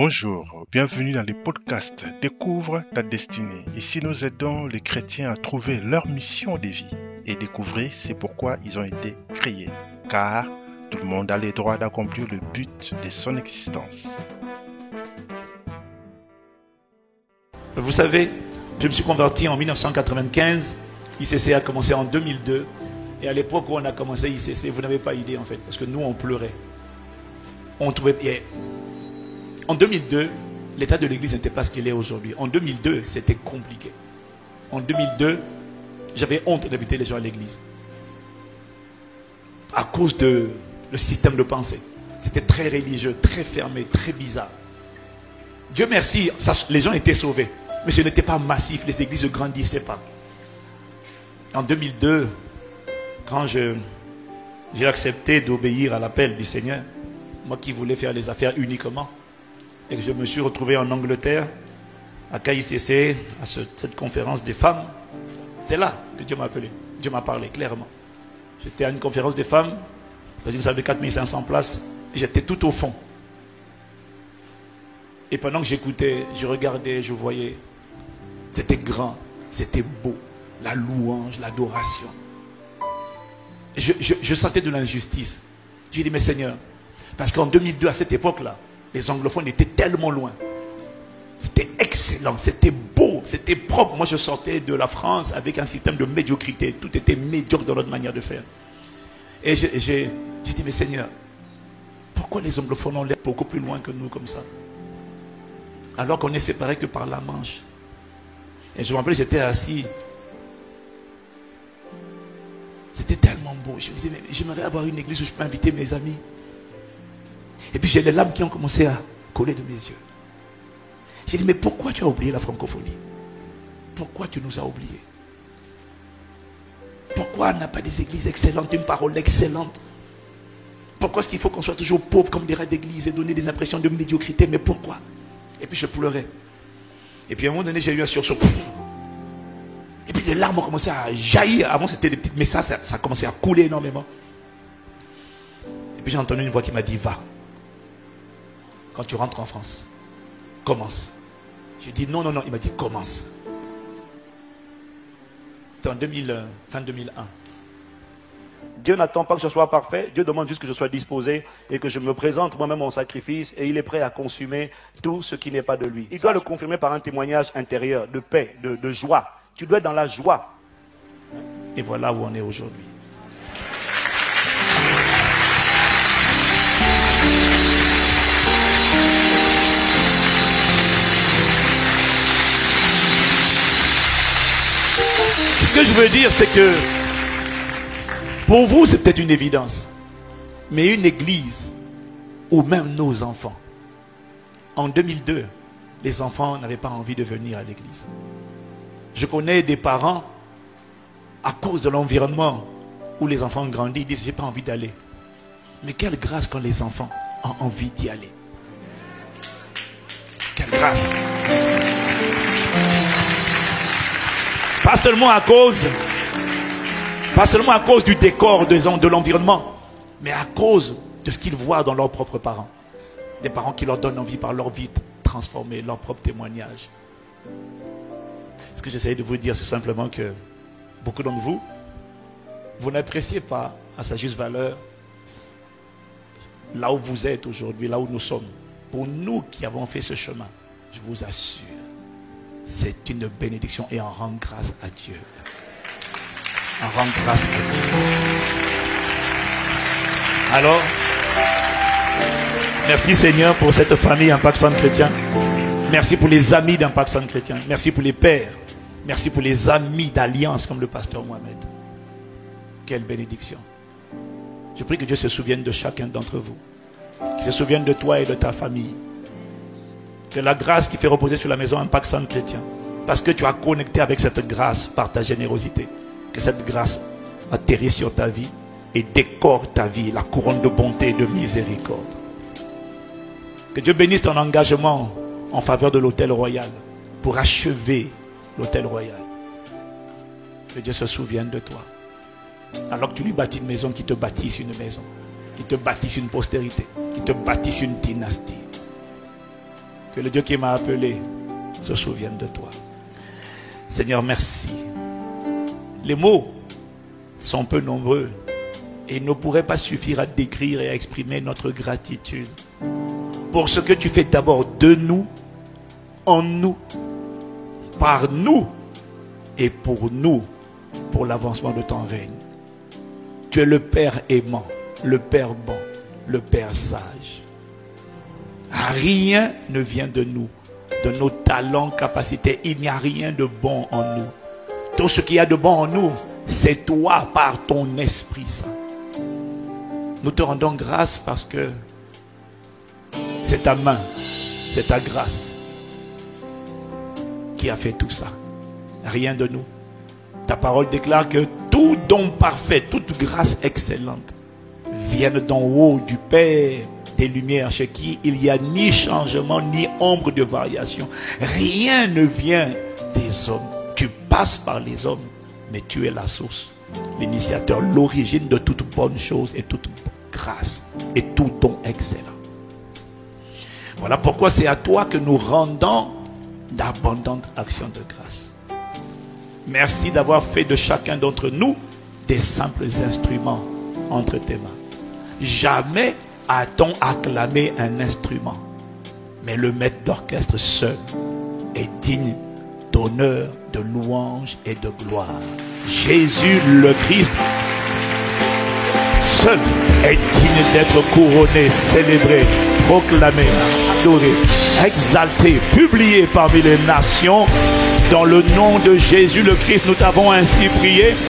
Bonjour, bienvenue dans le podcast Découvre ta destinée. Ici, nous aidons les chrétiens à trouver leur mission de vie et découvrir c'est pourquoi ils ont été créés. Car tout le monde a le droit d'accomplir le but de son existence. Vous savez, je me suis converti en 1995. ICC a commencé en 2002. Et à l'époque où on a commencé ICC, vous n'avez pas idée en fait, parce que nous on pleurait. On trouvait. En 2002, l'état de l'église n'était pas ce qu'il est aujourd'hui. En 2002, c'était compliqué. En 2002, j'avais honte d'inviter les gens à l'église. À cause de le système de pensée. C'était très religieux, très fermé, très bizarre. Dieu merci, les gens étaient sauvés. Mais ce n'était pas massif, les églises ne grandissaient pas. En 2002, quand j'ai accepté d'obéir à l'appel du Seigneur, moi qui voulais faire les affaires uniquement, et que je me suis retrouvé en Angleterre, à KICC, à cette conférence des femmes. C'est là que Dieu m'a appelé. Dieu m'a parlé clairement. J'étais à une conférence des femmes, dans une salle de 4500 places, et j'étais tout au fond. Et pendant que j'écoutais, je regardais, je voyais, c'était grand, c'était beau, la louange, l'adoration. Je, je, sentais de l'injustice. J'ai dit, mais Seigneur, parce qu'en 2002, à cette époque-là, les anglophones étaient tellement loin. C'était excellent, c'était beau, c'était propre. Moi, je sortais de la France avec un système de médiocrité. Tout était médiocre dans notre manière de faire. Et j'ai dit, mais Seigneur, pourquoi les anglophones ont l'air beaucoup plus loin que nous comme ça? Alors qu'on est séparés que par la Manche. Et je me rappelle, j'étais assis. C'était tellement beau. Je me disais, mais j'aimerais avoir une église où je peux inviter mes amis. Et puis j'ai les larmes qui ont commencé à coller de mes yeux. J'ai dit, mais pourquoi tu as oublié la francophonie? Pourquoi tu nous as oubliés? Pourquoi on n'a pas des églises excellentes, une parole excellente? Pourquoi est-ce qu'il faut qu'on soit toujours pauvre comme des rats d'église et donner des impressions de médiocrité? Mais pourquoi? Et puis je pleurais. Et puis à un moment donné, j'ai eu un sursaut. Et puis les larmes ont commencé à jaillir. Avant, c'était des petites, mais ça, ça, ça a commencé à couler énormément. Et puis j'ai entendu une voix qui m'a dit, va quand tu rentres en France. Commence. J'ai dit non, non, non. Il m'a dit commence. C'était en 2000, euh, fin 2001. Dieu n'attend pas que je sois parfait. Dieu demande juste que je sois disposé et que je me présente moi-même en sacrifice et il est prêt à consumer tout ce qui n'est pas de lui. Il doit le confirmer par un témoignage intérieur de paix, de, de joie. Tu dois être dans la joie. Et voilà où on est aujourd'hui. Que je veux dire, c'est que pour vous, c'est peut-être une évidence. Mais une église, ou même nos enfants, en 2002, les enfants n'avaient pas envie de venir à l'église. Je connais des parents, à cause de l'environnement où les enfants grandissent, ils disent, j'ai pas envie d'aller. Mais quelle grâce quand les enfants ont envie d'y aller. Quelle grâce. Pas seulement à cause, pas seulement à cause du décor de l'environnement, mais à cause de ce qu'ils voient dans leurs propres parents. Des parents qui leur donnent envie par leur vie transformer, leur propre témoignage. Ce que j'essaie de vous dire, c'est simplement que beaucoup d'entre vous, vous n'appréciez pas à sa juste valeur là où vous êtes aujourd'hui, là où nous sommes. Pour nous qui avons fait ce chemin, je vous assure, c'est une bénédiction et on rend grâce à Dieu. On rend grâce à Dieu. Alors, merci Seigneur pour cette famille Impact Centre Chrétien. Merci pour les amis d'Impact Centre Chrétien. Merci pour les pères. Merci pour les amis d'alliance comme le pasteur Mohamed. Quelle bénédiction. Je prie que Dieu se souvienne de chacun d'entre vous. Qu'il se souvienne de toi et de ta famille. C'est la grâce qui fait reposer sur la maison Impact Centre Chrétien. Parce que tu as connecté avec cette grâce par ta générosité. Que cette grâce atterrit sur ta vie et décore ta vie, la couronne de bonté et de miséricorde. Que Dieu bénisse ton engagement en faveur de l'hôtel royal pour achever l'hôtel royal. Que Dieu se souvienne de toi. Alors que tu lui bâtis une maison qui te bâtisse une maison, qui te bâtisse une postérité, qui te bâtisse une dynastie. Que le Dieu qui m'a appelé se souvienne de toi. Seigneur, merci. Les mots sont peu nombreux et ne pourraient pas suffire à décrire et à exprimer notre gratitude pour ce que tu fais d'abord de nous, en nous, par nous et pour nous, pour l'avancement de ton règne. Tu es le Père aimant, le Père bon, le Père sage. Rien ne vient de nous, de nos talents, capacités. Il n'y a rien de bon en nous. Tout ce qu'il y a de bon en nous, c'est toi par ton Esprit Saint. Nous te rendons grâce parce que c'est ta main, c'est ta grâce qui a fait tout ça. Rien de nous. Ta parole déclare que tout don parfait, toute grâce excellente viennent d'en haut du Père des Lumières, chez qui il n'y a ni changement, ni ombre de variation. Rien ne vient des hommes. Tu passes par les hommes, mais tu es la source, l'initiateur, l'origine de toute bonne chose et toute grâce et tout don excellent. Voilà pourquoi c'est à toi que nous rendons d'abondantes actions de grâce. Merci d'avoir fait de chacun d'entre nous des simples instruments entre tes mains. Jamais a-t-on acclamé un instrument, mais le maître d'orchestre seul est digne d'honneur, de louange et de gloire. Jésus le Christ seul est digne d'être couronné, célébré, proclamé, adoré, exalté, publié parmi les nations. Dans le nom de Jésus le Christ, nous t'avons ainsi prié.